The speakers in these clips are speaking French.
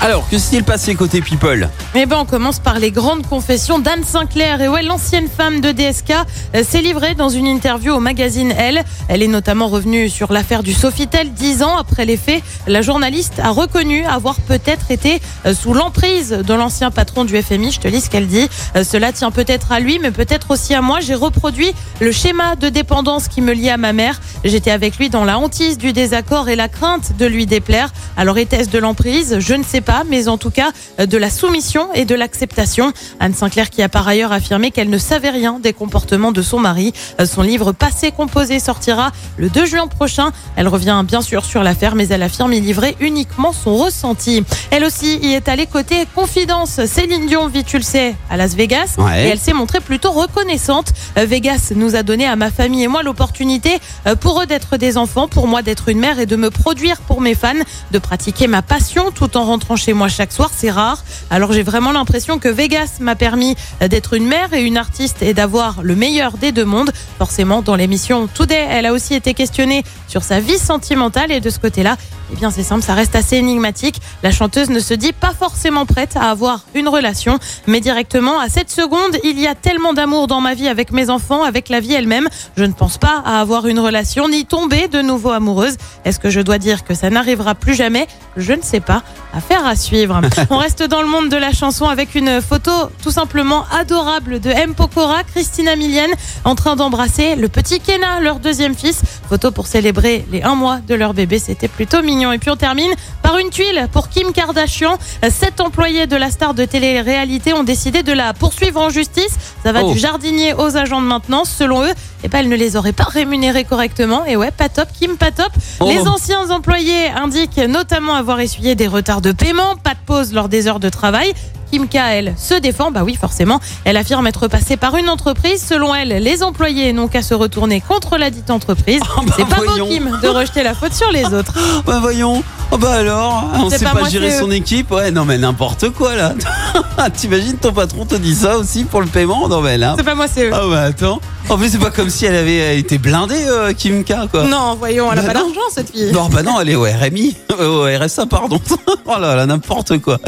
Alors, que s'est-il passé côté People Eh ben, on commence par les grandes confessions d'Anne Sinclair. Et ouais, l'ancienne femme de DSK euh, s'est livrée dans une interview au magazine Elle. Elle est notamment revenue sur l'affaire du Sofitel. Dix ans après les faits, la journaliste a reconnu avoir peut-être été euh, sous l'emprise de l'ancien patron du FMI. Je te lis ce qu'elle dit. Euh, Cela tient peut-être à lui, mais peut-être aussi à moi. J'ai reproduit le schéma de dépendance qui me liait à ma mère. J'étais avec lui dans la hantise du désaccord et la crainte de lui déplaire. Alors était-ce de l'emprise? Je ne sais pas, mais en tout cas euh, de la soumission et de l'acceptation. Anne Sinclair qui a par ailleurs affirmé qu'elle ne savait rien des comportements de son mari. Euh, Son livre Passé composé sortira le 2 juin prochain. Elle revient bien sûr sur l'affaire, mais elle affirme y livrer uniquement son ressenti. Elle aussi y est allée côté confidence. Céline Dion vit, tu le sais, à Las Vegas Ouais. et elle s'est montrée plutôt reconnaissante. Euh, Vegas nous a donné à ma famille et moi l'opportunité pour eux d'être des enfants, pour moi d'être une mère et de me produire pour mes fans, de pratiquer ma passion tout en rentrant chez moi chaque soir. C'est rare. Alors j'ai vraiment l'impression que Vegas m'a permis d'être une mère et une artiste et d'avoir le meilleur des deux mondes. Forcément, dans l'émission Today, elle a aussi été questionnée sur sa vie sentimentale et de ce côté-là, eh bien c'est simple, ça reste assez énigmatique. La chanteuse ne se dit pas forcément prête à avoir une relation, mais directement à cette seconde, il y a tellement d'amour dans ma vie avec mes enfants, avec la vie elle-même. Je ne pense pas à avoir une relation ni tomber de nouveau amoureuse. Est-ce que je dois dire que ça n'arrivera plus jamais? Je ne sais pas. Affaire à suivre. On reste dans le monde de la chanson avec une photo tout simplement adorable de M. Pokora, Christina Milienne, en train d'embrasser le petit Kenna, leur deuxième fils. Photo pour célébrer les un mois de leur bébé. C'était plutôt mignon. Et puis on termine par une tuile pour Kim Kardashian. Sept employés de la star de télé-réalité ont décidé de la poursuivre en justice. Ça va Oh. du jardinier aux agents de maintenance. Selon eux, eh ben, elle ne les aurait pas rémunérés correctement. Et ouais, pas top. Kim, pas top. Oh. Les anciens employés indiquent notamment avoir essuyé des retards de paiement, pas de pause lors des heures de travail. Kim K, elle, se défend. Bah oui, forcément. Elle affirme être passée par une entreprise. Selon elle, les employés n'ont qu'à se retourner contre la dite entreprise. Oh, bah C'est pas beau, voyons. Kim, de rejeter la faute sur les autres. Bah voyons. Oh bah alors, on C'est sait pas gérer son équipe. Ouais, non mais n'importe quoi là. T'imagines ton patron te dit ça aussi pour le paiement Non mais là. C'est pas moi, c'est eux. Ah bah attends. En plus c'est pas comme si elle avait été blindée euh, Kim K quoi. Non, voyons, elle a Bah pas d'argent, cette fille. Non, bah non, elle est au RMI, euh, au RSA, pardon. oh là là, n'importe quoi.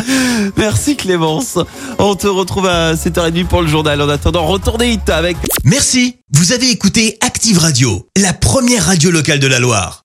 Merci Clémence. On te retrouve à 7h30 pour le journal. En attendant, retournez avec Merci, vous avez écouté Active Radio, la première radio locale de la Loire.